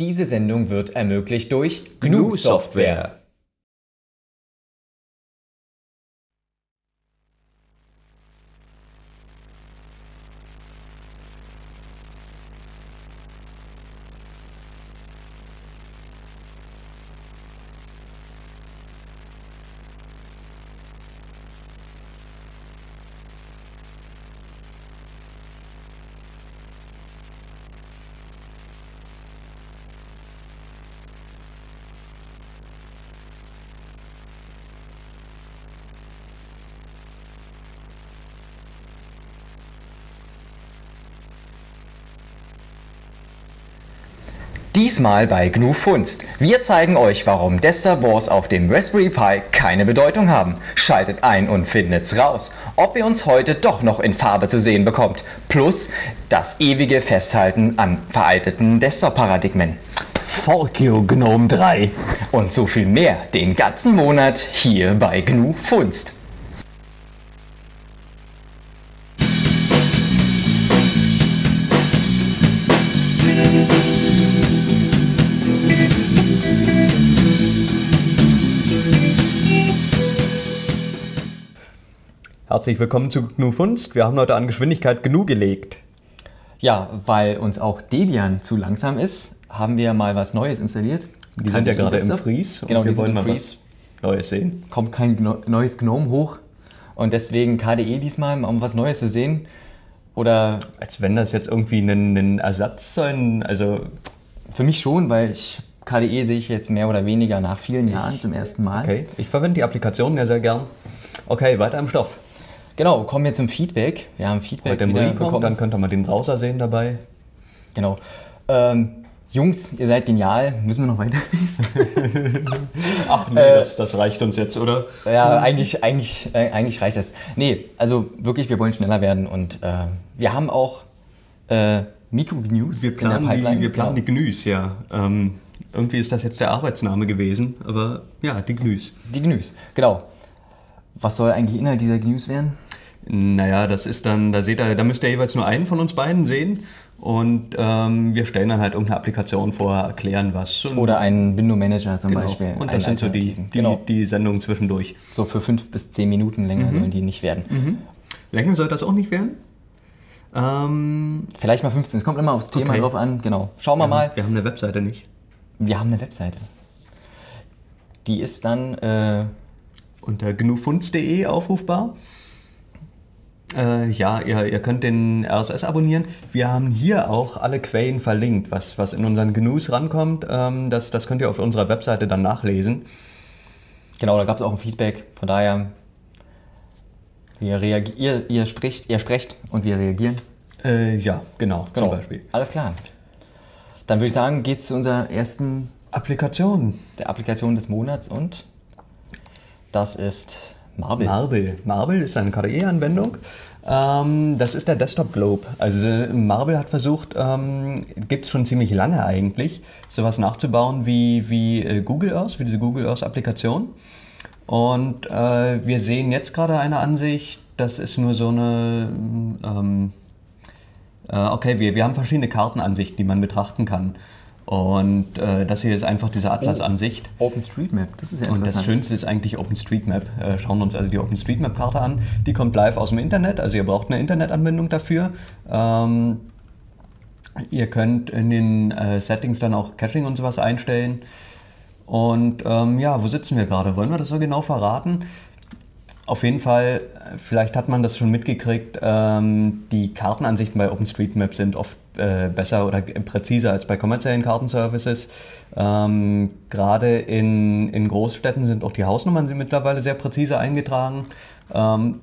Diese Sendung wird ermöglicht durch GNU Software. Diesmal bei GNU Funst. Wir zeigen euch, warum Desktop Wars auf dem Raspberry Pi keine Bedeutung haben. Schaltet ein und findet's raus, ob ihr uns heute doch noch in Farbe zu sehen bekommt. Plus das ewige Festhalten an veralteten Desktop-Paradigmen. You, Gnome 3. Und so viel mehr den ganzen Monat hier bei GNU Funst. Herzlich willkommen zu GNU Funst. Wir haben heute an Geschwindigkeit GNU gelegt. Ja, weil uns auch Debian zu langsam ist, haben wir mal was Neues installiert. Die sind ja gerade im Freeze Genau, wir wollen mal Freeze. was Neues sehen. Kommt kein Gno neues Gnome hoch. Und deswegen KDE diesmal, um was Neues zu sehen. Oder Als wenn das jetzt irgendwie ein, ein Ersatz sein, also für mich schon, weil ich KDE sehe ich jetzt mehr oder weniger nach vielen Jahren zum ersten Mal. okay, ich verwende die Applikationen ja sehr gern. Okay, weiter im Stoff. Genau, kommen wir zum Feedback. Wir haben Feedback Heute wieder bekommen. dann könnt ihr mal den Browser sehen dabei. Genau. Ähm, Jungs, ihr seid genial. Müssen wir noch weiterlesen? Ach nee, Äh, das, das reicht uns jetzt, oder? ja, eigentlich, eigentlich, äh, eigentlich reicht das. Nee, also wirklich, wir wollen schneller werden. Und äh, wir haben auch äh, planen, in der Pipeline. die, wir planen Genau. die GNUs, ja. Ähm, irgendwie ist das jetzt der Arbeitsname gewesen, aber ja, die GNUs. Die GNUs, genau. Was soll eigentlich Inhalt dieser GNUs werden? Naja, das ist dann, da seht ihr, da müsst ihr jeweils nur einen von uns beiden sehen. Und ähm, wir stellen dann halt irgendeine Applikation vor, erklären was. Oder einen Window-Manager zum genau. Beispiel. Und das sind so die, die, genau. die Sendungen zwischendurch. So für fünf bis zehn Minuten länger sollen die nicht werden. Länger soll das auch nicht werden. Ähm, Vielleicht mal 15. Es kommt immer aufs Thema Okay. drauf an. Genau. Schauen wir mal. wir haben eine Webseite nicht. Wir haben eine Webseite. Die ist dann äh, Unter gnufunds.de aufrufbar. Äh, ja, ihr, ihr könnt den RSS abonnieren. Wir haben hier auch alle Quellen verlinkt, was, was in unseren GNUs rankommt. Ähm, das, das könnt ihr auf unserer Webseite dann nachlesen. Genau, da gab es auch ein Feedback. Von daher, wir ihr, ihr, spricht, ihr sprecht und wir reagieren. Äh, ja, genau, Genau. zum Beispiel. Alles klar. Dann würde ich sagen, geht es zu unserer ersten Applikationen. der Applikation des Monats und das ist Marble. Marble. Marble ist eine KDE-Anwendung. Ähm, das ist der Desktop Globe. Also äh, Marble hat versucht, ähm, gibt es schon ziemlich lange eigentlich, sowas nachzubauen wie, wie äh, Google Earth, wie diese Google Earth-Applikation. Und äh, wir sehen jetzt gerade eine Ansicht, das ist nur so eine, ähm, äh, okay, wir, wir haben verschiedene Kartenansichten, die man betrachten kann. Und äh, das hier ist einfach diese Atlas-Ansicht. OpenStreetMap, das ist ja Und das. Schönste ist eigentlich OpenStreetMap. Äh, schauen wir uns also die OpenStreetMap-Karte an. Die kommt live aus dem Internet, also ihr braucht eine Internetanbindung dafür. Ähm, ihr könnt in den äh, Settings dann auch Caching und sowas einstellen. Und ähm, ja, wo sitzen wir gerade? Wollen wir das so genau verraten? Auf jeden Fall, äh, vielleicht hat man das schon mitgekriegt, ähm, die Kartenansichten bei OpenStreetMap sind oft äh, besser oder präziser als bei kommerziellen Kartenservices. Ähm, Gerade in, in Großstädten sind auch die Hausnummern sind mittlerweile sehr präzise eingetragen. Ähm,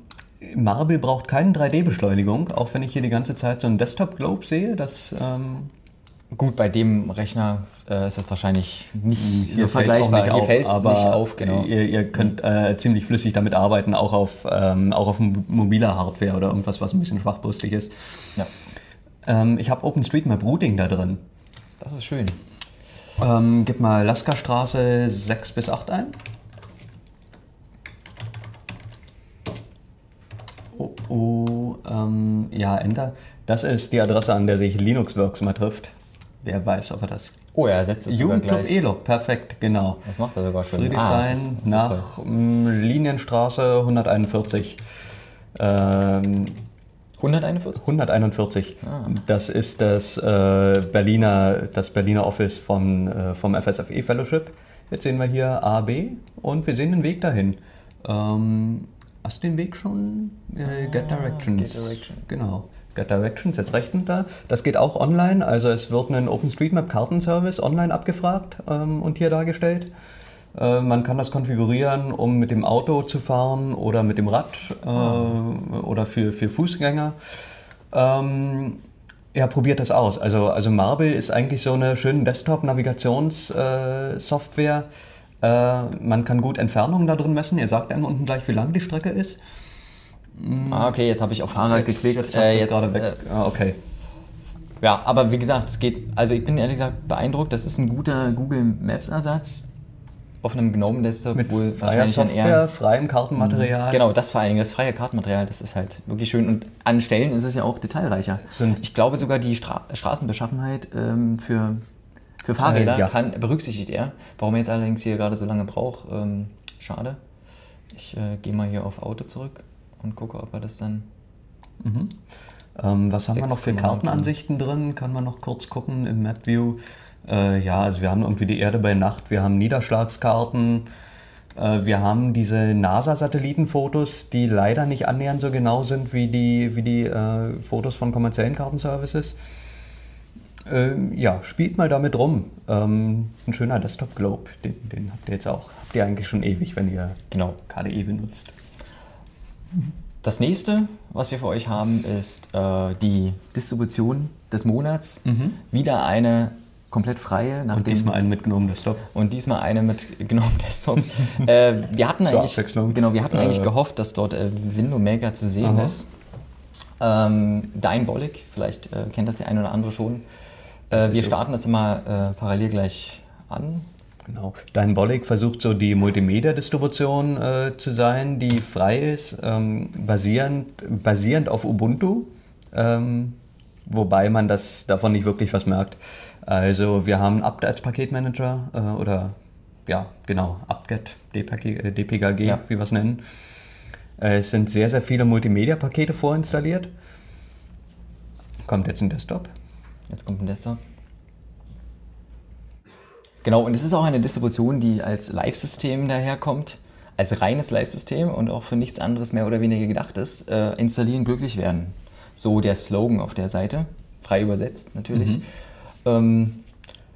Marble braucht keine 3D-Beschleunigung, auch wenn ich hier die ganze Zeit so einen Desktop-Globe sehe. Das ähm, Gut, bei dem Rechner äh, ist das wahrscheinlich nicht so Hier fällt's vergleichbar. nicht Hier auf, aber nicht auf, genau. Ihr, ihr könnt äh, ziemlich flüssig damit arbeiten, auch auf, ähm, auch auf mo- mobiler Hardware oder irgendwas, was ein bisschen schwachbrüstig ist. Ja, Ähm, ich habe OpenStreetMap Routing da drin. das ist schön. Ähm, gib mal Lasker-Straße 6 bis 8 ein. Oh, oh ähm, ja, Enter. Das ist die Adresse, an der sich LinuxWorks mal trifft. Wer weiß, ob er das. Oh, er setzt es Jugendclub. ELOC, perfekt, genau. Das macht er sogar schon. Friedrichshain Ah, das ist, das nach Linienstraße 141. Ähm, 141? 141. Ah. Das ist das äh, Berliner, das Berliner Office von, äh, vom FSFE Fellowship. Jetzt sehen wir hier A, B und wir sehen den Weg dahin. Ähm, hast du den Weg schon? Äh, Get Directions. Ah, Get Direction. Genau. Get Directions, jetzt rechten da. Das geht auch online, also es wird ein OpenStreetMap-Kartenservice online abgefragt ähm, und hier dargestellt. Äh, man kann das konfigurieren, um mit dem Auto zu fahren oder mit dem Rad äh, oder für, für Fußgänger. Ähm, ja, probiert das aus. Also, also Marble ist eigentlich so eine schöne Desktop-Navigationssoftware. Äh, man kann gut Entfernungen da drin messen. Ihr sagt einem unten gleich, wie lang die Strecke ist. Ah, okay, jetzt habe ich auf Fahrrad geklickt. Jetzt hast Äh, jetzt, gerade weg. äh, ah, okay. Ja, aber wie gesagt, es geht, also ich bin ehrlich gesagt beeindruckt, das ist ein guter Google Maps Ersatz auf einem GNOME Desktop Mit wohl wahrscheinlich dann Software, eher freiem Kartenmaterial. Genau, das vor allen Dingen, das freie Kartenmaterial, das ist halt wirklich schön. Und an Stellen ist es ja auch detailreicher. Sind- ich glaube sogar die Stra Straßenbeschaffenheit ähm, für, für Fahrräder Äh, ja. kann, berücksichtigt er. Warum er jetzt allerdings hier gerade so lange braucht, ähm, schade. Ich äh, gehe mal hier auf Auto zurück und gucke, ob er das dann. Ähm, was haben wir noch für 6,9 Kartenansichten drin? Kann man noch kurz gucken im Map View. Äh, ja, also wir haben irgendwie die Erde bei Nacht, wir haben Niederschlagskarten, äh, wir haben diese NASA-Satellitenfotos, die leider nicht annähernd so genau sind wie die, wie die äh, Fotos von kommerziellen Kartenservices. Ähm, ja, spielt mal damit rum. Ähm, ein schöner Desktop Globe, den, den habt ihr jetzt auch. Habt ihr eigentlich schon ewig, wenn ihr Genau. KDE benutzt. Das nächste, was wir für euch haben, ist äh, die Distribution des Monats. Wieder eine komplett freie, Und diesmal einen mitgenommen Desktop. Und diesmal eine mit GNOME Desktop. äh, wir hatten eigentlich, genau, wir hatten eigentlich Äh. gehofft, dass dort äh, Window Maker zu sehen Aha. ist. Ähm, Dynebolic, vielleicht äh, kennt das der eine oder andere schon. Äh, wir so. starten das immer äh, parallel gleich an. Genau. Dynebolic versucht so die Multimedia-Distribution zu sein, die frei ist, ähm, basierend, basierend auf Ubuntu, ähm, wobei man das davon nicht wirklich was merkt. Also wir haben apt als Paketmanager äh, oder ja, genau, apt-get, DPG, äh, DPKG, Ja. wie wir es nennen. Äh, es sind sehr, sehr viele Multimedia-Pakete vorinstalliert. Kommt jetzt ein Desktop. Jetzt kommt ein Desktop. Genau, und es ist auch eine Distribution, die als Live-System daherkommt, als reines Live-System und auch für nichts anderes mehr oder weniger gedacht ist. Äh, installieren, glücklich werden. So der Slogan auf der Seite, frei übersetzt natürlich. Ähm,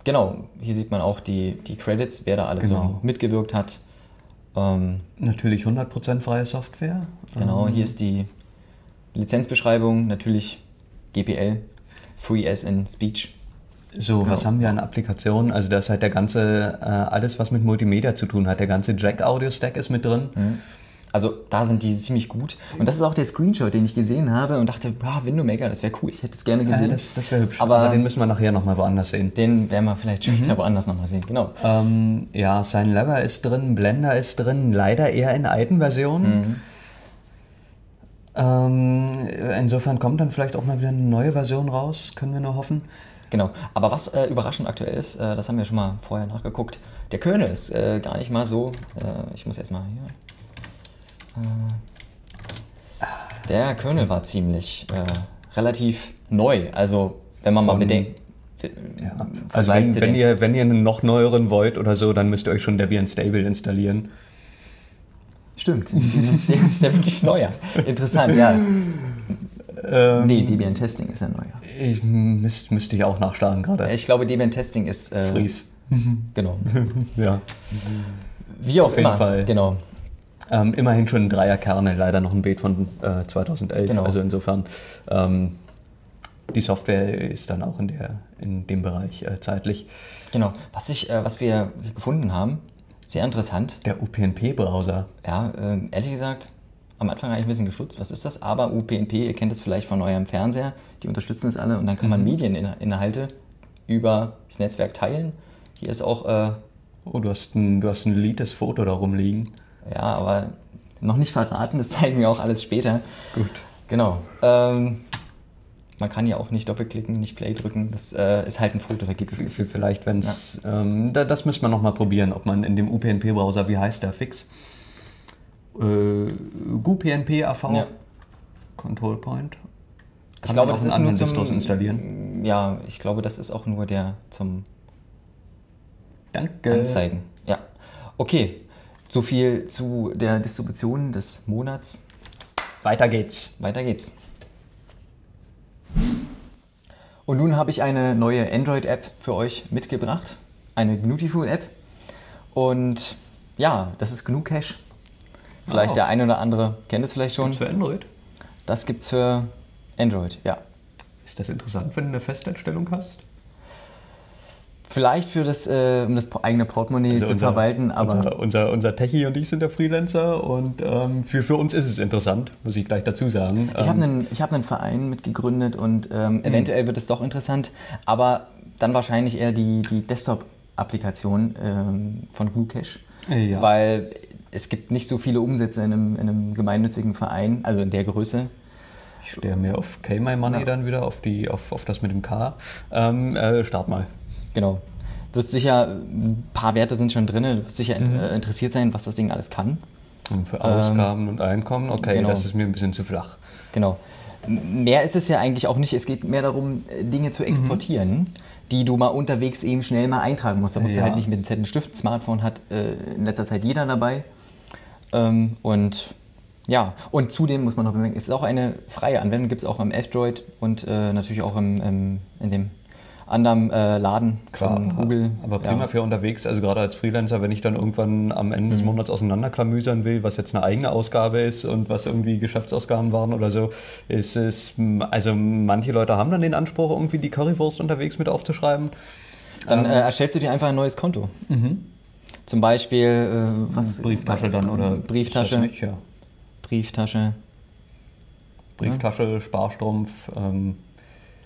genau, hier sieht man auch die, die Credits, wer da alles Genau. so mitgewirkt hat. Ähm, Natürlich 100% freie Software. genau, hier ist die Lizenzbeschreibung, natürlich GPL, Free as in Speech. So, was haben wir an Applikationen? Also das ist halt der ganze, äh, alles was mit Multimedia zu tun hat. Der ganze Jack-Audio-Stack ist mit drin. Also da sind die ziemlich gut. Und das ist auch der Screenshot, den ich gesehen habe und dachte, ah, Window Maker, das wäre cool, ich hätte es gerne gesehen. das das wäre hübsch. Aber- Aber, den müssen wir nachher nochmal woanders sehen. den werden wir vielleicht später woanders nochmal sehen. Genau. Ähm, ja, Sign Lever ist drin, Blender ist drin, leider eher in alten Versionen. Ähm, insofern kommt dann vielleicht auch mal wieder eine neue Version raus, können wir nur hoffen. Genau. Aber was äh, überraschend aktuell ist, äh, das haben wir schon mal vorher nachgeguckt, der Kernel ist äh, gar nicht mal so, äh, ich muss erstmal hier. Äh, der Kernel war ziemlich äh, relativ neu. Also wenn man mal Von- bedenkt. Ja. im Also wenn, wenn, ihr, wenn ihr einen noch neueren wollt oder so, dann müsst ihr euch schon Debian Stable installieren. Stimmt, der ist ja wirklich neuer. Interessant, ja. Ähm, Nee, Debian Testing ist ja neuer. Ich müsst, müsste ich auch nachschlagen gerade. Ich glaube, Debian Testing ist. Äh, Fries. Genau. Ja. Wie auch jeden immer. Fall. Genau. Ähm, immerhin schon ein Dreierkerne, leider noch ein Beet von äh, 2011. Genau. Also insofern, ähm, die Software ist dann auch in, der, in dem Bereich äh, zeitlich. Genau. Was, ich, äh, was wir gefunden haben, sehr interessant. Der UPnP-Browser. Ja, ähm, ehrlich gesagt, am Anfang habe ich ein bisschen gestutzt, was ist das? Aber UPnP, ihr kennt es vielleicht von eurem Fernseher, die unterstützen es alle und dann kann man Medieninhalte über das Netzwerk teilen. Hier ist auch, äh, Oh, du hast ein, du hast ein leates Foto da rumliegen. Ja, aber noch nicht verraten, das zeigen wir auch alles später. Gut. Genau. Ähm, man kann ja auch nicht doppelklicken, nicht Play drücken. Das äh, ist halt ein Foto, da gibt es nicht. Vielleicht, wenn es. Ähm, da, das müsste man nochmal probieren, ob man in dem UPnP-Browser, wie heißt der fix? Äh, GUPNP AV Ja. Control Point. Ich glaube, das einen ist nur zum installieren. Ja, ich glaube, das ist auch nur der zum Danke. Anzeigen. Ja. Okay. So viel zu der Distribution des Monats. Weiter geht's. Weiter geht's. Und nun habe ich eine neue Android-App für euch mitgebracht. Eine Gnutiful-App. Und ja, das ist GNU Cache. Vielleicht Oh. der eine oder andere kennt es vielleicht schon. Für Android. Das gibt's für Android, ja. Ist das interessant, wenn du eine Festeinstellung hast? Vielleicht für das, äh, um das eigene Portemonnaie Also zu verwalten, aber unser, unser, unser Techie und ich sind der Freelancer und ähm, für, für uns ist es interessant, muss ich gleich dazu sagen. Ich habe Ähm, einen, ich hab einen Verein mitgegründet und ähm, eventuell wird es doch interessant, aber dann wahrscheinlich eher die, die Desktop-Applikation ähm, von GnuCache, Äh, ja. weil es gibt nicht so viele Umsätze in einem, in einem gemeinnützigen Verein, also in der Größe. Ich stehe mehr auf K-My Money Ja. dann wieder, auf, die, auf, auf das mit dem K. Ähm, äh, start mal. Genau. Du wirst sicher, ein paar Werte sind schon drin, du wirst sicher int- äh, interessiert sein, was das Ding alles kann. Und für Ausgaben und Einkommen, okay, genau. das ist mir ein bisschen zu flach. Genau. Mehr ist es ja eigentlich auch nicht. Es geht mehr darum, äh, Dinge zu exportieren, die du mal unterwegs eben schnell mal eintragen musst. Da musst Ja. du halt nicht mit einem Zettel und Stift. Smartphone hat äh, in letzter Zeit jeder dabei. Ähm, und ja, und zudem muss man noch bemerken, es ist auch eine freie Anwendung, gibt es auch im F-Droid und äh, natürlich auch im, im, in dem anderen äh, Laden von Google. Aber prima ja. für unterwegs, also gerade als Freelancer, wenn ich dann irgendwann am Ende Mhm. des Monats auseinanderklamüsern will, was jetzt eine eigene Ausgabe ist und was irgendwie Geschäftsausgaben waren oder so, ist es, also manche Leute haben dann den Anspruch, irgendwie die Currywurst unterwegs mit aufzuschreiben. Dann äh, erstellst du dir einfach ein neues Konto. Zum Beispiel äh, was, Brieftasche dann oder Brieftasche. Nicht, ja. Brieftasche. Brieftasche, Sparstrumpf, ähm,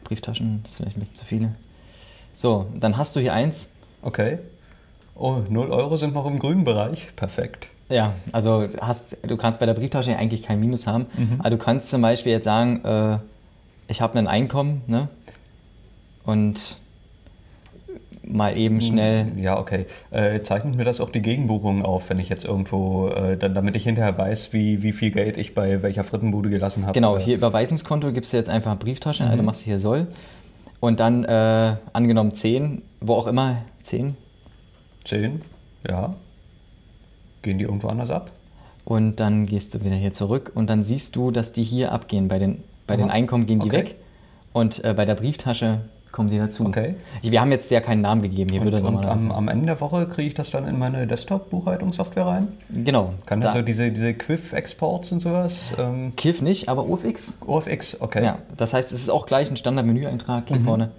Brieftaschen, das ist vielleicht ein bisschen zu viele. So, dann hast du hier eins. okay. Oh, 0 Euro sind noch im grünen Bereich. Perfekt. Ja, also hast, du kannst bei der Brieftasche eigentlich kein Minus haben. Mhm. Aber du kannst zum Beispiel jetzt sagen, äh, ich habe ein Einkommen, ne? Und mal eben schnell. Ja, okay. Äh, zeichnet mir das auch die Gegenbuchungen auf, wenn ich jetzt irgendwo, äh, dann, damit ich hinterher weiß, wie, wie viel Geld ich bei welcher Frittenbude gelassen habe? Genau, hier Überweisungskonto gibst du jetzt einfach Brieftasche, Mhm. also machst du hier soll. Und dann äh, angenommen 10, wo auch immer, 10. 10, ja. Gehen die irgendwo anders ab? Und dann gehst du wieder hier zurück und dann siehst du, dass die hier abgehen. Bei den, bei den. Einkommen gehen die Okay. weg und äh, bei der Brieftasche kommen die dazu. Okay. Wir haben jetzt ja keinen Namen gegeben. Hier würde Und, und normalerweise. am, am Ende der Woche kriege ich das dann in meine Desktop-Buchhaltungssoftware rein? genau. Kann das da, so diese, diese Quiff-Exports und sowas? Ähm, Kiff nicht, aber UFX. OFX, okay. Ja, das heißt, es ist auch gleich ein Standard-Menüeintrag hier vorne.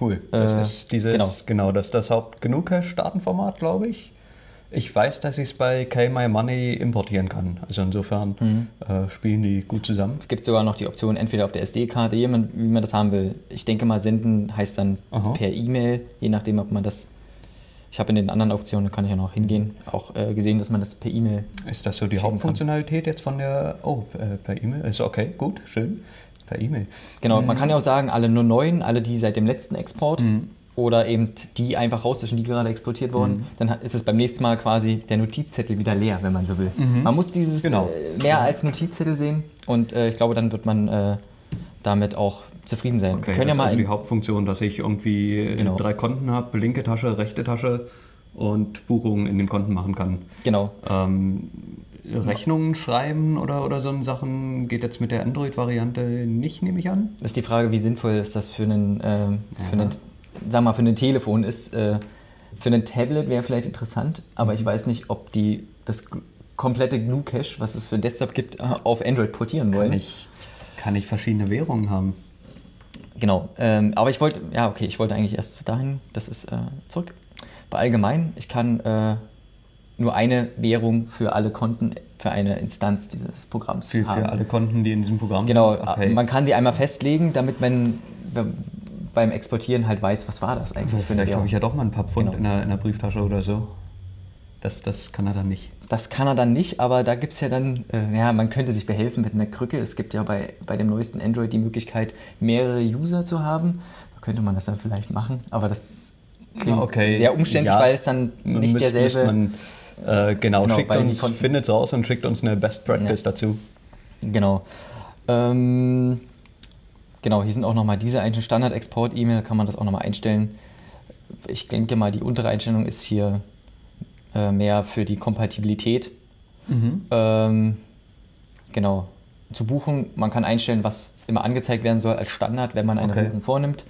Cool. Das Äh, ist dieses, genau. genau, das ist das Haupt-GNU-Cache-Datenformat, glaube ich. Ich weiß, dass ich es bei KMyMoney importieren kann. Also insofern Mhm. äh, spielen die gut zusammen. Es gibt sogar noch die Option, entweder auf der SD-Karte, wie man, wie man das haben will. Ich denke mal, senden heißt dann Aha. per E-Mail, je nachdem, ob man das. Ich habe in den anderen Optionen, kann ich ja noch hingehen, auch äh, gesehen, dass man das per E-Mail. Ist das so die Schicken kann. Hauptfunktionalität jetzt von der... Oh, äh, per E-Mail? Ist okay, gut, schön. Per E-Mail. Genau, man kann ja auch sagen, alle nur neuen, alle die seit dem letzten Export Mhm. Oder eben die einfach rauslöschen, die gerade exportiert wurden. Dann hat- ist es beim nächsten Mal quasi der Notizzettel wieder leer, wenn man so will. Man muss dieses Genau. äh, mehr als Notizzettel sehen und äh, ich glaube, dann wird man äh, damit auch zufrieden sein. Okay, das ja ist also die Hauptfunktion, dass ich irgendwie äh, Genau. drei Konten habe, linke Tasche, rechte Tasche und Buchungen in den Konten machen kann. genau. Ähm, Rechnungen schreiben oder, oder so Sachen geht jetzt mit der Android-Variante nicht, nehme ich an. Das ist die Frage, wie sinnvoll ist das für einen, ähm, für einen sag mal, für ein Telefon ist. Äh, für ein Tablet wäre vielleicht interessant, aber ich weiß nicht, ob die das komplette GNU Cache, was es für Desktop gibt, äh, auf Android portieren wollen. Kann ich, kann ich verschiedene Währungen haben? Genau. Ähm, aber ich wollte, ja, okay, ich wollte eigentlich erst dahin, das ist äh, zurück. Bei allgemein, ich kann äh, nur eine Währung für alle Konten, für eine Instanz dieses Programms Für, haben. für alle Konten, die in diesem Programm Genau, sind? Okay. man kann die einmal festlegen, damit man beim Exportieren halt weiß, was war das eigentlich eine Vielleicht habe ich ja doch mal ein paar Pfund Genau. in, der, in der Brieftasche oder so. Das, das kann er dann nicht. Das kann er dann nicht, aber da gibt es ja dann, äh, ja, man könnte sich behelfen mit einer Krücke. Es gibt ja bei, bei dem neuesten Android die Möglichkeit, mehrere User zu haben. Da könnte man das dann vielleicht machen, aber das klingt Okay, sehr umständlich, ja. weil es dann nicht müsst- derselbe. Man, äh, genau, Genau, schickt uns, findet raus und schickt uns eine Best Practice dazu. Genau. Ähm, genau, hier sind auch nochmal diese einzelnen Standard-Export-E-Mail, kann man das auch nochmal einstellen. Ich denke mal, die untere Einstellung ist hier äh, mehr für die Kompatibilität. Ähm, genau. Zur Buchung, man kann einstellen, was immer angezeigt werden soll als Standard, wenn man eine Okay. Buchung vornimmt.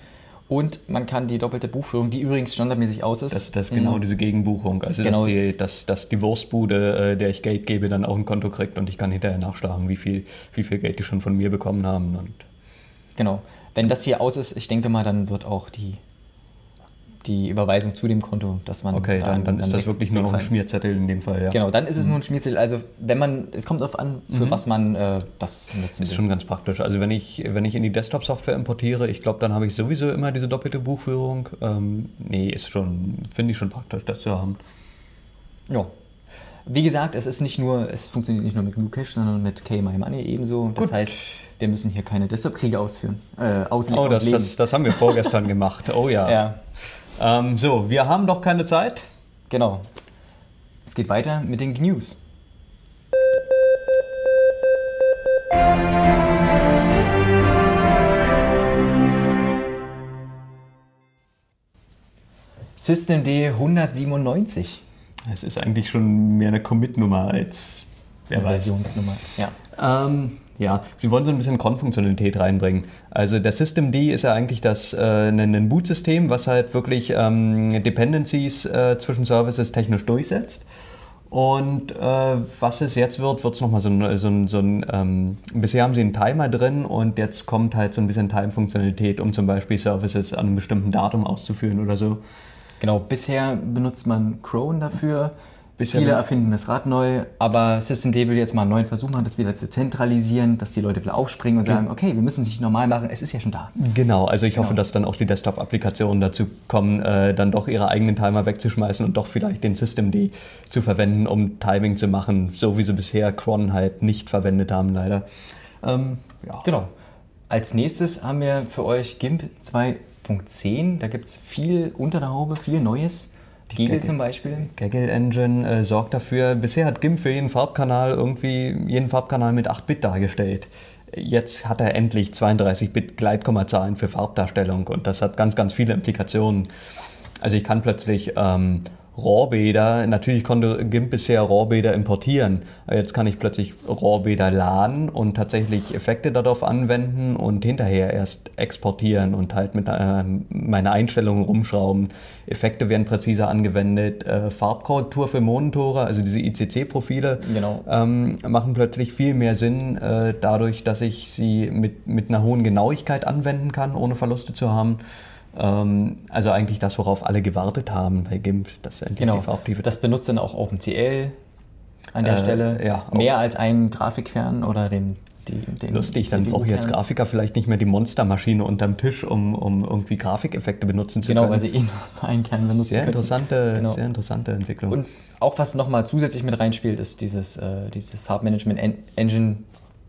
Und man kann die doppelte Buchführung, die übrigens standardmäßig aus ist. Das, das ist genau diese Gegenbuchung. Also, Genau. dass, die, dass, dass die Wurstbude, äh, der ich Geld gebe, dann auch ein Konto kriegt und ich kann hinterher nachschlagen, wie viel, wie viel Geld die schon von mir bekommen haben. Und Genau. Wenn das hier aus ist, ich denke mal, dann wird auch die, die Überweisung zu dem Konto, dass man. okay, dann, dann ist das wirklich nur noch ein. Schmierzettel in dem Fall. Ja. Genau, dann ist es nur ein Schmierzettel. Also, wenn man, es kommt darauf an, für was man äh, das nutzen Ist will. schon ganz praktisch. Also wenn ich, wenn ich in die Desktop-Software importiere, ich glaube, dann habe ich sowieso immer diese doppelte Buchführung. Ähm, nee, ist schon, finde ich schon praktisch, das zu haben. Ja. Wie gesagt, es ist nicht nur, es funktioniert nicht nur mit GnuCache, sondern mit KMyMoney ebenso. Das Gut. heißt, wir müssen hier keine Desktop-Kriege ausführen, äh, Oh, das, das, das haben wir vorgestern gemacht. Oh ja. ja, Ähm, so, wir haben doch keine Zeit. genau. Es geht weiter mit den News. System D 197. Es ist eigentlich schon mehr eine Commit-Nummer als weiß. Versionsnummer. Ja. Ähm, ja, sie wollen so ein bisschen Cron-Funktionalität reinbringen. Also der Systemd ist ja eigentlich das äh, ein, ein Bootsystem, was halt wirklich ähm, Dependencies äh, zwischen Services technisch durchsetzt. Und äh, was es jetzt wird, wird es nochmal so ein, so ein, so ein ähm, bisher haben sie einen Timer drin und jetzt kommt halt so ein bisschen Time-Funktionalität, um zum Beispiel Services an einem bestimmten Datum auszuführen oder so. Genau, bisher benutzt man Chrome dafür. Bisher Viele erfinden das Rad neu, aber Systemd will jetzt mal einen neuen Versuch machen, das wieder zu zentralisieren, dass die Leute wieder aufspringen und sagen, okay, wir müssen es nicht normal machen, es ist ja schon da. Genau, also ich hoffe, dass dann auch die Desktop-Applikationen dazu kommen, äh, dann doch ihre eigenen Timer wegzuschmeißen und doch vielleicht den Systemd zu verwenden, um Timing zu machen, so wie sie bisher Cron halt nicht verwendet haben, leider. Ähm, ja. Genau. Als nächstes haben wir für euch GIMP 2.10. Da gibt es viel unter der Haube, viel Neues. Gegel zum Beispiel. Gaggle Engine äh, sorgt dafür, bisher hat GIMP für jeden Farbkanal irgendwie jeden Farbkanal mit 8-Bit dargestellt. Jetzt hat er endlich 32-Bit Gleitkommazahlen für Farbdarstellung und das hat ganz, ganz viele Implikationen. Also ich kann plötzlich ähm, RAW-Bäder, natürlich konnte GIMP bisher RAW-Bäder importieren, jetzt kann ich plötzlich RAW-Bäder laden und tatsächlich Effekte darauf anwenden und hinterher erst exportieren und halt mit ähm, meine Einstellungen rumschrauben. Effekte werden präziser angewendet, äh, Farbkorrektur für Monitore, also diese ICC-Profile, Genau. ähm, machen plötzlich viel mehr Sinn, äh, dadurch, dass ich sie mit, mit einer hohen Genauigkeit anwenden kann, ohne Verluste zu haben. Ähm, also eigentlich das, worauf alle gewartet haben bei GIMP, dass endlich Genau. die Farbtiefe Das benutzt dann auch OpenCL an der Äh, Stelle. ja. Mehr als einen Grafikkern oder den, die, den Lustig, dann brauche ich als. Grafiker vielleicht nicht mehr die Monstermaschine unterm Tisch, um, um irgendwie Grafikeffekte benutzen zu Genau, können. weil sie eh nur einen Kern benutzen sehr interessante, Genau. sehr interessante Entwicklung. Und auch was nochmal zusätzlich mit reinspielt, ist dieses, äh, dieses Farbmanagement En Engine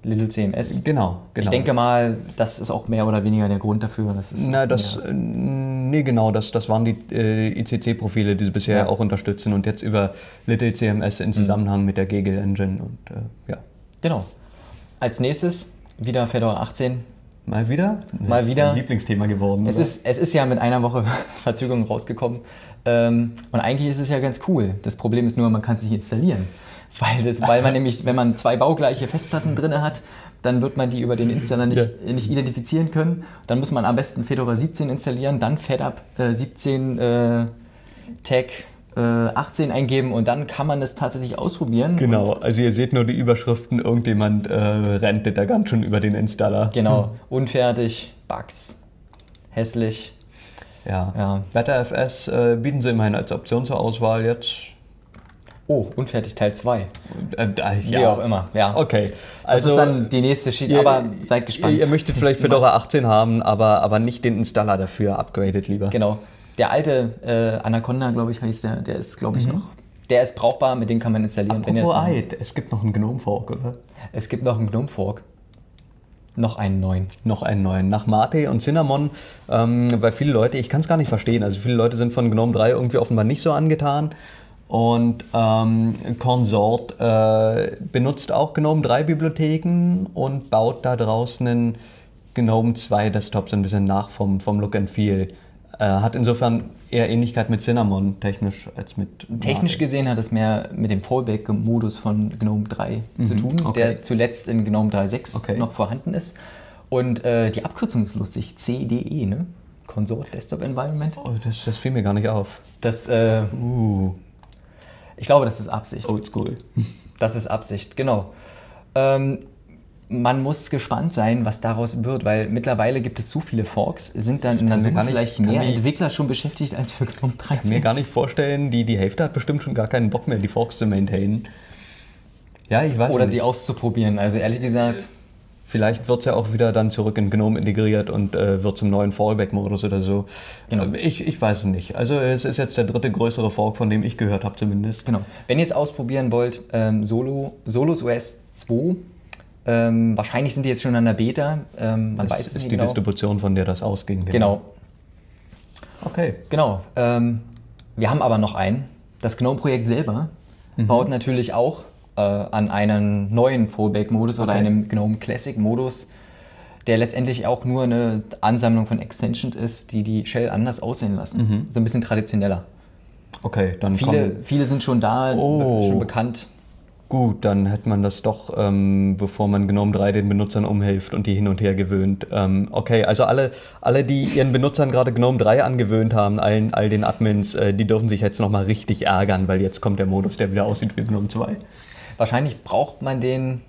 Little CMS. genau, genau. Ich denke mal, das ist auch mehr oder weniger der Grund dafür. Dass es Na, das, äh, nee, genau, das, das waren die äh, ICC-Profile, die sie bisher Ja. auch unterstützen und jetzt über Little CMS in Zusammenhang mit der Gaggle Engine und äh, ja. Genau. Als nächstes wieder Fedora 18. Mal wieder? Mal Das ist wieder. Ein Lieblingsthema geworden. Es oder? ist, es ist ja mit einer Woche Verzögerung rausgekommen. Ähm, und eigentlich ist es ja ganz cool. Das Problem ist nur, man kann es nicht installieren. Weil, das, weil man nämlich, wenn man zwei baugleiche Festplatten drin hat, dann wird man die über den Installer nicht, nicht identifizieren können. Dann muss man am besten Fedora 17 installieren, dann FedUp äh, 17 äh, Tag äh, 18 eingeben und dann kann man es tatsächlich ausprobieren. Genau, also ihr seht nur die Überschriften, irgendjemand äh, rentet da ganz schön über den Installer. Genau, unfertig, Bugs, hässlich. Ja. Ja. BetterFS äh, bieten sie immerhin als Option zur Auswahl jetzt. Oh, unfertig Teil 2. Äh, äh, Wie auch immer, ja. Okay, Das also ist dann die nächste Sheet, ihr- aber seid gespannt. Ihr, ihr möchtet vielleicht. Fedora 18 haben, aber, aber nicht den Installer dafür upgradet lieber. Genau. Der alte äh, Anaconda, glaube ich, heißt der, der ist, glaube Mhm. ich, noch Der ist brauchbar, mit dem kann man installieren. wenn Apropos das Eid, es gibt noch einen Gnome Fork, oder? es gibt noch einen Gnome Fork. Noch einen neuen. Noch einen neuen. Nach Mate und Cinnamon, ähm, weil viele Leute, ich kann es gar nicht verstehen, also viele Leute sind von GNOME 3 irgendwie offenbar nicht so angetan. Und ähm, Consort äh, benutzt auch GNOME 3 Bibliotheken und baut da draußen einen GNOME 2 Desktop so ein bisschen nach vom, vom Look and Feel. Äh, hat insofern eher Ähnlichkeit mit Cinnamon technisch als mit Technisch Mate. gesehen hat es mehr mit dem Fallback-Modus von GNOME 3 zu tun, Mhm. okay. der zuletzt in GNOME 3.6 Okay. noch vorhanden ist. Und äh, die Abkürzung ist lustig, CDE, ne? Consort Desktop Environment. Oh, das, das fiel mir gar nicht auf. Das, äh, Uh, ich glaube, das ist Absicht. oldschool. Das ist Absicht, genau. Ähm, man muss gespannt sein, was daraus wird, weil mittlerweile gibt es zu viele Forks, sind dann in der Summe vielleicht mehr mir- Entwickler schon beschäftigt als für GNOME 3.6. kann mir gar nicht vorstellen, die, die Hälfte hat bestimmt schon gar keinen Bock mehr, die Forks zu maintainen. Ja, ich weiß Oder nicht. sie auszuprobieren. Also ehrlich gesagt, Vielleicht wird es ja auch wieder dann zurück in GNOME integriert und äh, wird zum neuen Fallback-Modus oder so. Genau. Äh, Ich, ich weiß es nicht. Also es ist jetzt der dritte größere Fork, von dem ich gehört habe zumindest. Genau. Wenn ihr es ausprobieren wollt, ähm, Solo, Solos OS 2, ähm, wahrscheinlich sind die jetzt schon an der Beta, ähm, man Das weiß es ist nicht die genau. Distribution, von der das ausging. Genau, Okay. genau. Ähm, wir haben aber noch einen. Das GNOME-Projekt selber Mhm. baut natürlich auch äh, an einen neuen Fallback-Modus oder Okay. einem GNOME Classic-Modus, der letztendlich auch nur eine Ansammlung von Extensions ist, die die Shell anders aussehen lassen. Mhm. So ein bisschen traditioneller. Okay, dann Viele, kommen- viele sind schon da, Oh. schon bekannt. Gut, dann hätte man das doch, ähm, bevor man GNOME 3 den Benutzern umhilft und die hin und her gewöhnt. Ähm, okay, also alle, alle, die ihren Benutzern gerade GNOME 3 angewöhnt haben, allen, all den Admins, äh, die dürfen sich jetzt nochmal richtig ärgern, weil jetzt kommt der Modus, der wieder aussieht wie GNOME 2. Wahrscheinlich braucht man den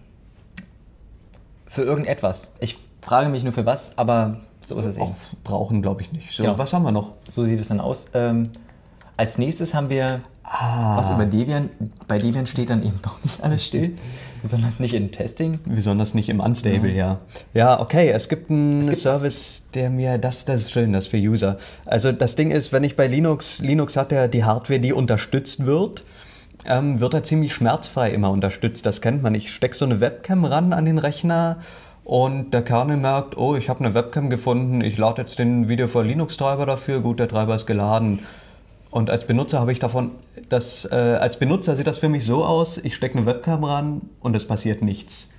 für irgendetwas. Ich frage mich nur für was, aber so ist es eben. Auch brauchen, glaube ich nicht. So, Genau. was haben wir noch? So sieht es dann aus. Ähm, als nächstes haben wir Ah. was über Debian. Bei Debian steht dann eben doch nicht alles still, besonders nicht im Testing. Besonders nicht im Unstable, ja. Ja, okay, es gibt einen Es gibt Service, der mir, das, das ist schön, das für User. Also das Ding ist, wenn ich bei Linux, Linux hat ja die Hardware, die unterstützt wird, ähm, wird er ziemlich schmerzfrei immer unterstützt. Das kennt man. Ich stecke so eine Webcam ran an den Rechner und der Kernel merkt, oh, ich habe eine Webcam gefunden, ich lade jetzt den Video for Linux-Treiber dafür, gut, der Treiber ist geladen. Und als Benutzer habe ich davon, das, äh, als Benutzer sieht das für mich so aus, ich stecke eine Webcam ran und es passiert nichts.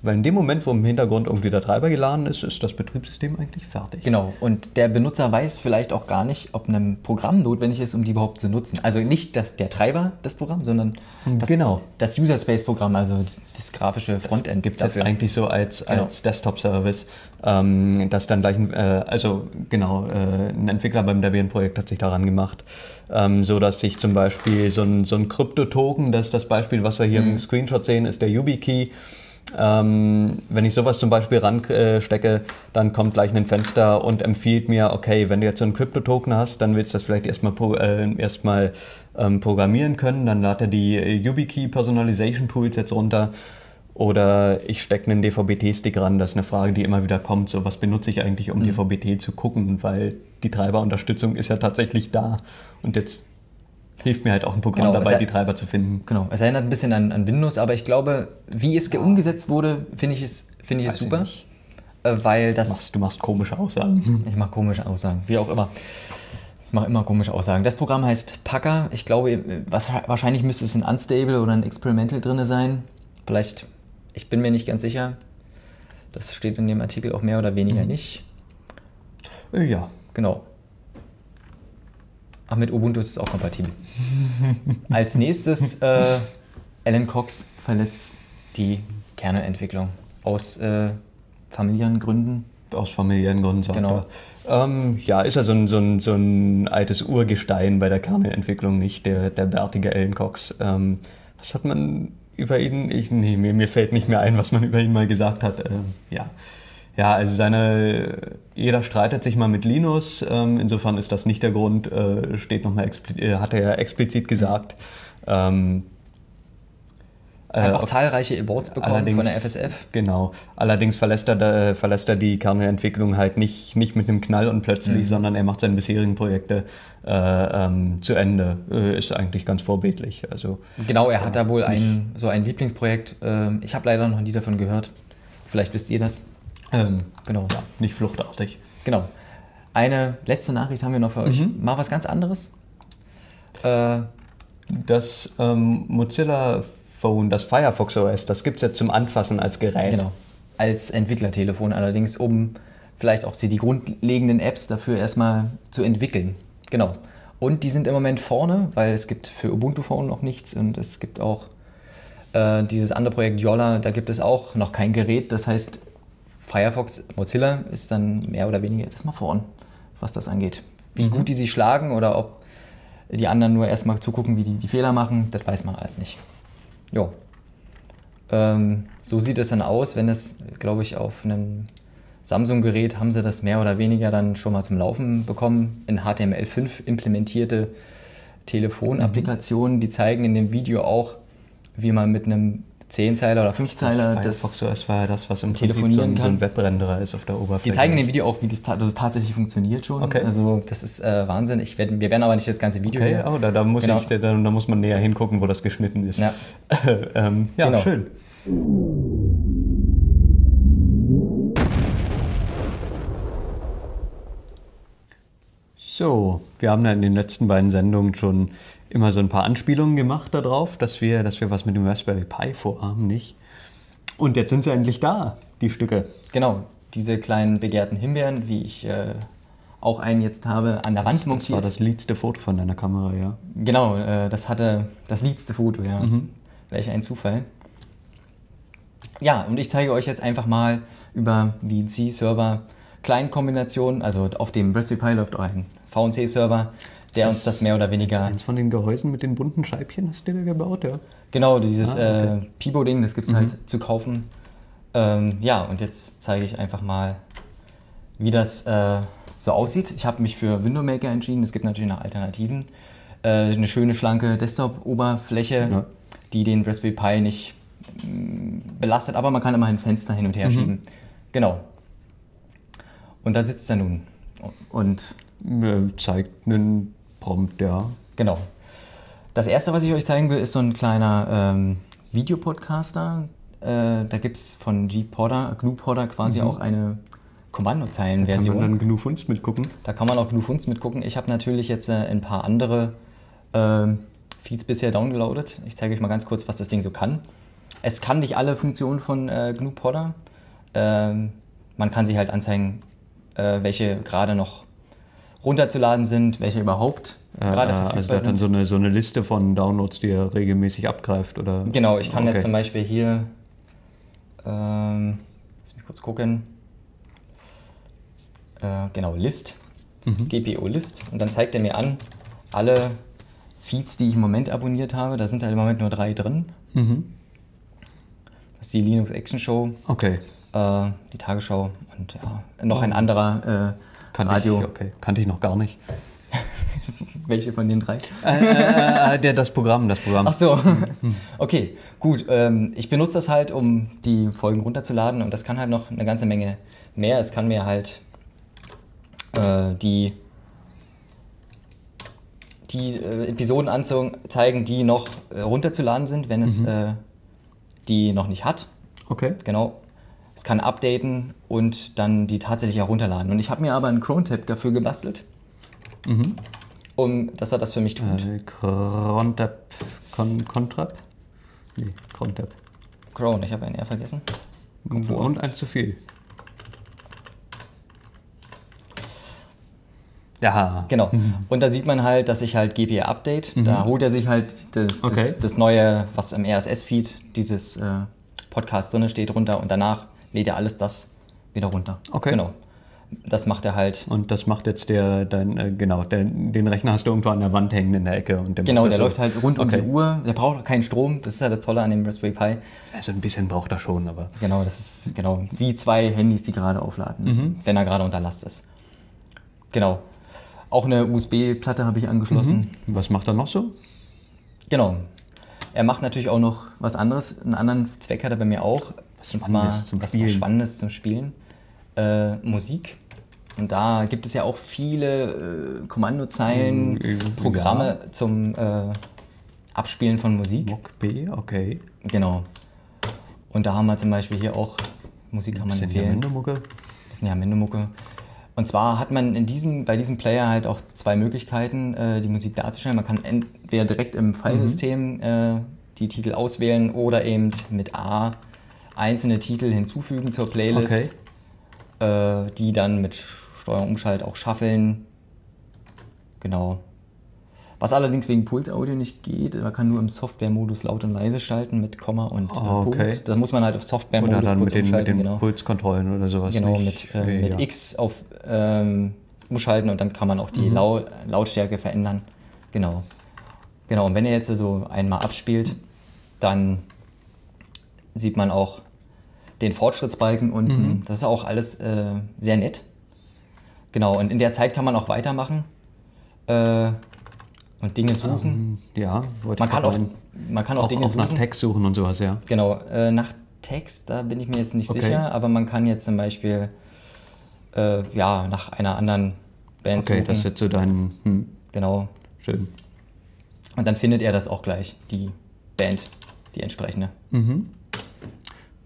Weil in dem Moment, wo im Hintergrund irgendwie der Treiber geladen ist, ist das Betriebssystem eigentlich fertig. Genau. Und der Benutzer weiß vielleicht auch gar nicht, ob ein Programm notwendig ist, um die überhaupt zu nutzen. Also nicht das, der Treiber des Programms, sondern das, Genau. das User Space Programm, also das grafische Frontend. Gibt es jetzt eigentlich so als, Genau. als Desktop-Service, ähm, dass dann gleich, ein, äh, also genau, äh, ein Entwickler beim Debian-Projekt hat sich daran gemacht, ähm, so dass sich zum Beispiel so ein, so ein Krypto-Token, das ist das Beispiel, was wir hier Mhm. im Screenshot sehen, ist der YubiKey. Ähm, wenn ich sowas zum Beispiel ranstecke, dann kommt gleich ein Fenster und empfiehlt mir, okay, wenn du jetzt so einen Krypto-Token hast, dann willst du das vielleicht erstmal pro, äh, erstmal ähm, programmieren können, dann lad er die äh, YubiKey Personalization Tools jetzt runter. Oder ich stecke einen DVB-T-Stick ran, das ist eine Frage, die immer wieder kommt. So, was benutze ich eigentlich, um DVB-T zu gucken? Weil die Treiberunterstützung ist ja tatsächlich da. Und jetzt hilft mir halt auch ein Programm Genau, dabei, er- die Treiber zu finden. Genau, es erinnert ein bisschen an, an Windows, aber ich glaube, wie es ge- umgesetzt wurde, finde ich es, finde ich es Weiß ich super. nicht. Äh, weil Du das. machst, du machst komische Aussagen. Ich mache komische Aussagen, wie auch immer. Ich mache immer komische Aussagen. Das Programm heißt Packer. Ich glaube, was, wahrscheinlich müsste es ein Unstable oder ein Experimental drin sein. Vielleicht, ich bin mir nicht ganz sicher. Das steht in dem Artikel auch mehr oder weniger nicht. Äh, Ja. Genau. Ach, mit Ubuntu ist es auch kompatibel. Als nächstes, äh, Alan Cox verletzt die Kernelentwicklung aus äh, familiären Gründen. Aus familiären Gründen sagt Genau. er. Ähm, ja, ist er so ein, so, ein, so ein altes Urgestein bei der Kernelentwicklung, nicht der, der bärtige Alan Cox. Ähm, was hat man über ihn? Ich, nee, mir, mir fällt nicht mehr ein, was man über ihn mal gesagt hat. Ähm, ja. Ja, also seine, jeder streitet sich mal mit Linus, ähm, insofern ist das nicht der Grund, äh, steht noch mal äh, hat er ja explizit gesagt. Ähm, Hat auch zahlreiche Awards bekommen von der FSF. Genau. Allerdings verlässt er, da, verlässt er die Kernelentwicklung halt nicht, nicht mit einem Knall und plötzlich, mhm. sondern er macht seine bisherigen Projekte äh, ähm, zu Ende. Äh, ist eigentlich ganz vorbildlich. Also, genau, er hat da wohl ein, so ein Lieblingsprojekt. Äh, ich habe leider noch nie davon gehört. Vielleicht wisst ihr das. Ähm, genau. Ja, nicht fluchtartig. Genau. Eine letzte Nachricht haben wir noch für euch. Mhm. Mal was ganz anderes. Äh, das ähm, Mozilla Phone, das Firefox OS, das gibt es ja zum Anfassen als Gerät. Genau. Als Entwicklertelefon allerdings, um vielleicht auch die grundlegenden Apps dafür erstmal zu entwickeln. Genau. Und die sind im Moment vorne, weil es gibt für Ubuntu Phone noch nichts und es gibt auch äh, dieses andere Projekt Yola, da gibt es auch noch kein Gerät. Das heißt, Firefox, Mozilla ist dann mehr oder weniger jetzt erstmal vorn, was das angeht. Wie mhm. gut die sich schlagen oder ob die anderen nur erstmal zugucken, wie die die Fehler machen, das weiß man alles nicht. Ja. Ähm, so sieht es dann aus, wenn es, glaube ich, auf einem Samsung-Gerät haben sie das mehr oder weniger dann schon mal zum Laufen bekommen. In HTML5 implementierte Telefonapplikationen, mhm. die zeigen in dem Video auch, wie man mit einem 10-Zeiler oder 5-Zeiler das Firefox OS war ja das, was im telefonieren Prinzip so ein, so ein Webrenderer ist auf der Oberfläche. Die zeigen in dem Video auch, wie das, dass es tatsächlich funktioniert schon. Okay. Also das ist äh, Wahnsinn. Ich werd, wir werden aber nicht das ganze Video okay. Oh, da, da, muss genau. ich, da, da, muss man näher hingucken, wo das geschnitten ist. Ja, ähm, ja genau. schön. So, wir haben ja in den letzten beiden Sendungen schon immer so ein paar Anspielungen gemacht darauf, dass wir, dass wir was mit dem Raspberry Pi vorhaben, nicht? Und jetzt sind sie endlich da, die Stücke. Genau, diese kleinen begehrten Himbeeren, wie ich äh, auch einen jetzt habe, an der Wand montiert. Das war das letzte Foto von deiner Kamera, ja. Genau, äh, das hatte das letzte Foto, ja. Mhm. Welch ein Zufall. Ja, und ich zeige euch jetzt einfach mal über VNC-Server Kleinkombinationen, also auf dem Raspberry Pi läuft auch ein VNC-Server, der uns das mehr oder weniger. Das eins von den Gehäusen mit den bunten Scheibchen hast du da gebaut, ja? Genau, dieses ah, okay. äh, Pibo-Ding, das gibt es mhm. halt zu kaufen. Ähm, ja, und jetzt zeige ich einfach mal, wie das äh, so aussieht. Ich habe mich für Window Maker entschieden. Es gibt natürlich noch Alternativen. Äh, eine schöne, schlanke Desktop-Oberfläche, ja. die den Raspberry Pi nicht mh, mm, belastet, aber man kann immer ein Fenster hin und her mhm. schieben. Genau. Und da sitzt er nun. Und äh, zeigt einen Prompt, ja. Genau. Das erste, was ich euch zeigen will, ist so ein kleiner ähm, Videopodcaster. Äh, da gibt es von G-Podder, GNU-Podder quasi mhm. auch eine Kommandozeilenversion. Da kann man dann GNU Funst mitgucken. Da kann man auch GNU Funst mitgucken. Ich habe natürlich jetzt äh, ein paar andere äh, Feeds bisher downgeloadet. Ich zeige euch mal ganz kurz, was das Ding so kann. Es kann nicht alle Funktionen von äh, GNU Podder. Ähm, man kann sich halt anzeigen, äh, welche gerade noch runterzuladen sind, welche überhaupt äh, gerade verfügbar also das sind. dann so eine, so eine Liste von Downloads, die er regelmäßig abgreift? Oder? Genau, ich kann okay. jetzt zum Beispiel hier, ähm, lass mich kurz gucken, äh, genau, List, mhm. GPO-List und dann zeigt er mir an, alle Feeds, die ich im Moment abonniert habe, da sind halt im Moment nur drei drin. Mhm. Das ist die Linux Action Show, okay. Äh, die Tagesschau und ja, noch ein anderer äh, Kannte Radio. Ich, okay. Kannte ich noch gar nicht. Welche von den drei? Äh, äh, äh, der, das Programm, das Programm. Ach so. Okay, gut. Ähm, ich benutze das halt, um die Folgen runterzuladen und das kann halt noch eine ganze Menge mehr. Es kann mir halt äh, die, die äh, Episoden anzeigen, die noch äh, runterzuladen sind, wenn es mhm. die noch nicht hat. Okay. Genau. Es kann updaten und dann die tatsächlich herunterladen. Und ich habe mir aber einen Cron-Tab dafür gebastelt, mhm. um dass er das für mich tut. Äh, Cron-Tab, Con Contrap? Nee, Cron-Tab. Cron, ich habe einen R vergessen. Komfort. Und eins zu viel. Ja. Genau. Mhm. Und da sieht man halt, dass ich halt GPR Update, mhm. da holt er sich halt das, okay. das, das neue, was im RSS-Feed dieses äh, Podcast drin steht, runter und danach lädt er alles das wieder runter. Okay. Genau. Das macht er halt. Und das macht jetzt der, dein, äh, genau, der, den Rechner hast du irgendwo an der Wand hängen in der Ecke. Und der genau, der so. läuft halt rund okay. um die Uhr. Der braucht keinen Strom. Das ist ja das Tolle an dem Raspberry Pi. Also ein bisschen braucht er schon, aber. Genau, das ist genau wie zwei Handys, die gerade aufladen müssen, mhm. wenn er gerade unter Last ist. Genau. Auch eine USB-Platte habe ich angeschlossen. Mhm. Was macht er noch so? Genau. Er macht natürlich auch noch was anderes. Einen anderen Zweck hat er bei mir auch. und zwar zum was Spielen. Spannendes zum Spielen. Äh, Musik. Und da gibt es ja auch viele äh, Kommandozeilen, Mm, äh, Programme zum äh, Abspielen von Musik. Mock B, okay. Genau. Und da haben wir zum Beispiel hier auch, Musik kann man Bisschen empfehlen. Bisschen ja Mindemucke. Und zwar hat man in diesem, bei diesem Player halt auch zwei Möglichkeiten, äh, die Musik darzustellen. Man kann entweder direkt im Filesystem äh, die Titel auswählen oder eben mit A einzelne Titel hinzufügen zur Playlist, äh, die dann mit Steuerung Umschalt auch schaffeln. Genau. Was allerdings wegen Pulsaudio nicht geht, man kann nur im Software-Modus laut und leise schalten mit Komma und Ah, okay. Punkt. Da muss man halt auf Software-Modus kurz mit den, mit umschalten. den genau. Pulskontrollen oder sowas. Genau, nicht? mit, äh, mit ja. X auf ähm, umschalten und dann kann man auch die Lau Lautstärke verändern. Genau. Genau, und wenn ihr jetzt so einmal abspielt, dann sieht man auch den Fortschrittsbalken unten. Das ist auch alles äh, sehr nett. Genau, und in der Zeit kann man auch weitermachen äh, und Dinge suchen. Ja, wollte man, ich kann auch, man kann auch, auch, Dinge auch nach suchen. Text suchen und sowas, ja. Genau, äh, nach Text, da bin ich mir jetzt nicht Okay. sicher, aber man kann jetzt zum Beispiel äh, ja, nach einer anderen Band Okay, suchen. das ist jetzt so dein. Hm, genau. schön. Und dann findet er das auch gleich, die Band, die entsprechende.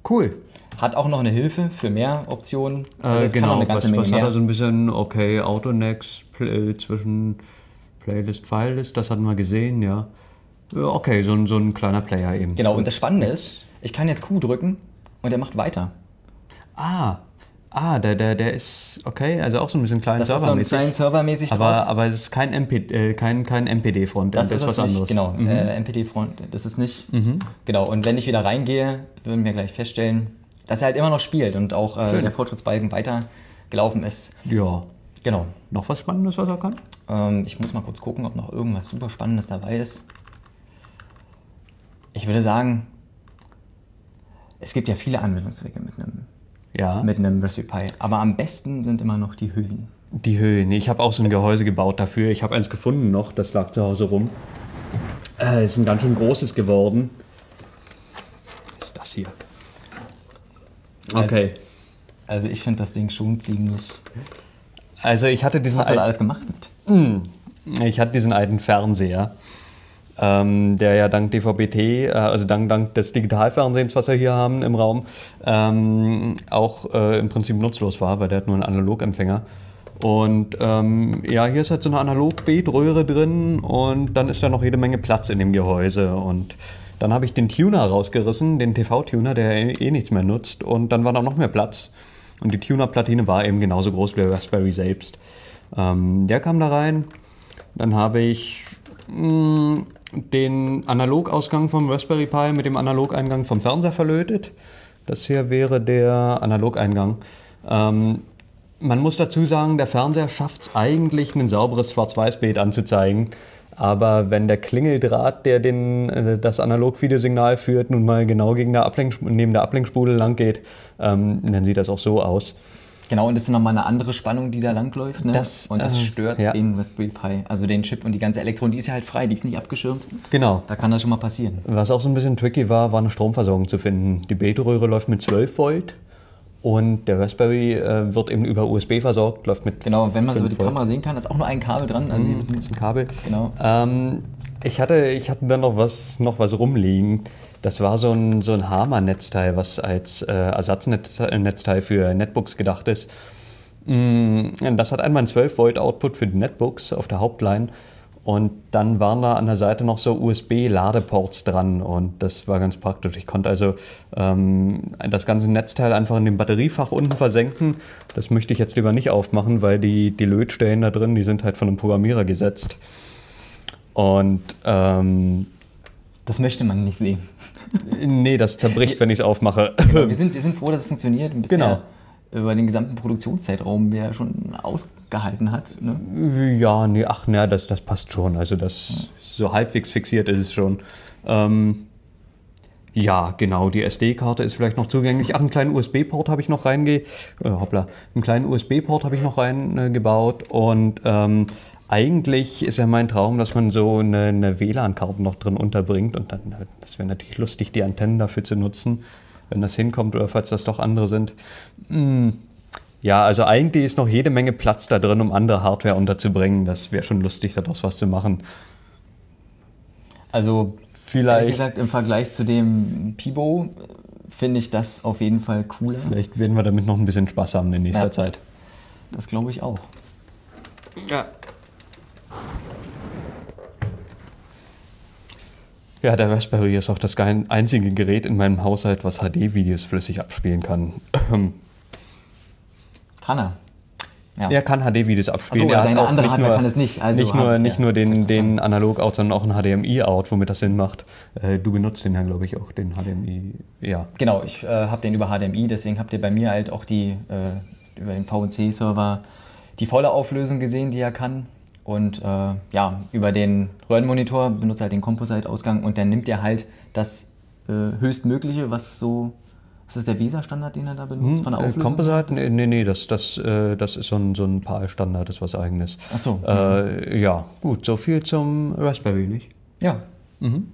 Cool. Hat auch noch eine Hilfe für mehr Optionen. Also Äh, es kann auch eine ganze was, Menge was hat er so ein bisschen, okay, Autonext Play, zwischen Playlist, Filelist, das hatten wir gesehen, ja. Okay, so ein, so ein kleiner Player eben. genau, und das Spannende ist, ich kann jetzt Q drücken und er macht weiter. Ah, ah, der, der, der ist, okay, also auch so ein bisschen klein Das ist so ein servermäßig. kleinen servermäßig drauf. aber, aber es ist kein, MP, äh, kein, kein MPD-Front, Das, das, ist was nicht, anderes. genau. Mhm. Äh, MPD-Front, das ist nicht. Genau, und wenn ich wieder reingehe, würden wir gleich feststellen, dass er halt immer noch spielt und auch äh, der Fortschrittsbalken weiter gelaufen ist. Ja. Genau. Noch was Spannendes, was er kann? Ähm, ich muss mal kurz gucken, ob noch irgendwas super Spannendes dabei ist. Ich würde sagen, es gibt ja viele Anwendungszwecke mit einem, Ja. mit einem Raspberry Pi, aber am besten sind immer noch die Hüllen. Die Höhen. Ich habe auch so ein Gehäuse gebaut dafür. Ich habe eins gefunden noch, das lag zu Hause rum. Äh, ist ein ganz schön großes geworden. Was ist das hier? Okay. Also ich finde das Ding schon ziemlich. Also ich hatte diesen Was hast du da alten, alles gemacht mit? ich hatte diesen alten Fernseher, ähm, der ja dank DVB-T, äh, also dank, dank des Digitalfernsehens, was wir hier haben im Raum, ähm, auch äh, im Prinzip nutzlos war, weil der hat nur einen Analogempfänger. Und ähm, ja, hier ist halt so eine Analog-Beetröhre drin und dann ist da noch jede Menge Platz in dem Gehäuse. Und dann habe ich den Tuner rausgerissen, den TV-Tuner, der eh, eh nichts mehr nutzt. Und dann war da noch mehr Platz. Und die Tuner-Platine war eben genauso groß wie der Raspberry selbst. Ähm, der kam da rein. Dann habe ich mh, den Analogausgang vom Raspberry Pi mit dem Analogeingang vom Fernseher verlötet. Das hier wäre der Analogeingang. Ähm, man muss dazu sagen, der Fernseher schafft es eigentlich, ein sauberes Schwarz-Weiß-Bild anzuzeigen. Aber wenn der Klingeldraht, der den, äh, das Analog-Videosignal führt, nun mal genau gegen der neben der Ablenkspule lang geht, ähm, dann sieht das auch so aus. Genau, und das ist nochmal eine andere Spannung, die da langläuft. Ne? Das, und das äh, stört ja. den Raspberry Pi, also den Chip und die ganze Elektronik, die ist ja halt frei, die ist nicht abgeschirmt. Genau. Da kann das schon mal passieren. Was auch so ein bisschen tricky war, war eine Stromversorgung zu finden. Die Beetröhre läuft mit 12 Volt und der Raspberry äh, wird eben über USB versorgt, läuft mit Genau, wenn man so die 5 Volt. Kamera sehen kann, ist auch nur ein Kabel dran. Also Das ist ein Kabel. Genau. Ähm, ich, hatte, ich hatte dann noch was, noch was rumliegen. Das war so ein, so ein Harman-Netzteil, was als äh, Ersatznetzteil für Netbooks gedacht ist. Mm, Das hat einmal einen 12 Volt Output für die Netbooks auf der Hauptline und dann waren da an der Seite noch so USB-Ladeports dran und das war ganz praktisch. Ich konnte also ähm, das ganze Netzteil einfach in dem Batteriefach unten versenken. Das möchte ich jetzt lieber nicht aufmachen, weil die, die Lötstellen da drin, die sind halt von einem Programmierer gesetzt. Und ähm, Das möchte man nicht sehen. nee, das zerbricht, wenn ich es aufmache. Genau, wir, sind, wir sind froh, dass es funktioniert. Bisher Genau. Über den gesamten Produktionszeitraum, er schon ausgehalten hat. Ne? Ja, nee, ach, na, das, das passt schon. Also das so halbwegs fixiert ist es schon. Ähm, ja, genau, die SD-Karte ist vielleicht noch zugänglich. Ach, einen kleinen USB-Port habe ich noch reinge... Äh, hoppla. Einen kleinen USB-Port habe ich noch reingebaut und ähm, eigentlich ist ja mein Traum, dass man so eine, eine WLAN-Karte noch drin unterbringt und dann, das wäre natürlich lustig, die Antennen dafür zu nutzen, wenn das hinkommt oder falls das doch andere sind. Hm. Ja, also eigentlich ist noch jede Menge Platz da drin, um andere Hardware unterzubringen. Das wäre schon lustig, daraus was zu machen. Also vielleicht. Wie gesagt, im Vergleich zu dem Pibo finde ich das auf jeden Fall cooler. Vielleicht werden wir damit noch ein bisschen Spaß haben in nächster ja, Zeit. Das glaube ich auch. Ja. Ja, der Raspberry ist auch das einzige Gerät in meinem Haushalt, was HD-Videos flüssig abspielen kann. kann er. Ja. Er kann HD-Videos abspielen. So, er hat auch andere nicht nur, kann es nicht. Also nicht nur, nicht ja. nur den, den Analog-Out, sondern auch einen HDMI-Out, womit das Sinn macht. Äh, du benutzt den ja, glaube ich, auch, den HDMI. Ja. Genau, ich äh, habe den über HDMI, deswegen habt ihr bei mir halt auch die äh, über den VNC-Server die volle Auflösung gesehen, die er kann. Und äh, ja, über den Röhrenmonitor benutzt er halt den Composite-Ausgang und dann nimmt er halt das äh, höchstmögliche, was so ist das der VESA-Standard, den er da benutzt hm, von der äh, Auflösung? Composite? Nee, nee, nee das, das, äh, das ist so ein, so ein PAL-Standard, das ist was eigenes. Ach so. Äh, ja, gut, so viel zum Raspberry, nicht? Ja. Mhm.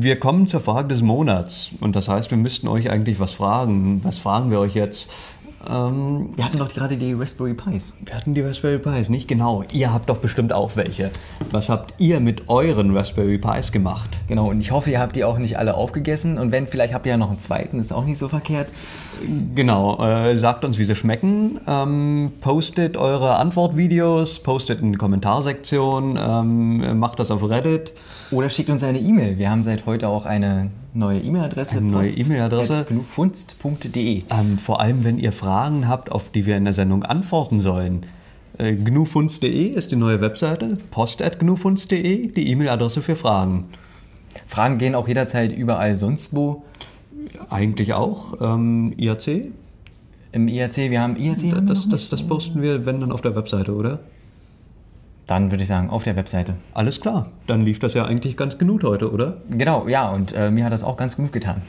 Wir kommen zur Frage des Monats. Und das heißt, wir müssten euch eigentlich was fragen. Was fragen wir euch jetzt? Ähm, wir hatten doch gerade die Raspberry Pis. Wir hatten die Raspberry Pis, nicht genau. Ihr habt doch bestimmt auch welche. Was habt ihr mit euren Raspberry Pis gemacht? Genau, und ich hoffe, ihr habt die auch nicht alle aufgegessen. Und wenn, vielleicht habt ihr ja noch einen zweiten, ist auch nicht so verkehrt. Genau, äh, sagt uns, wie sie schmecken. Ähm, postet eure Antwortvideos, postet in die Kommentarsektion, ähm, macht das auf Reddit. Oder schickt uns eine E-Mail. Wir haben seit heute auch eine neue E-Mail-Adresse. Eine neue E-Mail-Adresse. Ähm, vor allem, wenn ihr Fragen habt, auf die wir in der Sendung antworten sollen. Äh, gnufunst.de ist die neue Webseite. post.gnufunst.de die E-Mail-Adresse für Fragen. Fragen gehen auch jederzeit überall sonst wo. Eigentlich auch. Ähm, IAC? Im IAC, wir haben IAC. Das, das, das posten wir, wenn dann auf der Webseite, oder? Dann würde ich sagen, auf der Webseite. Alles klar. Dann lief das ja eigentlich ganz genug heute, oder? Genau, ja, und äh, mir hat das auch ganz genug getan.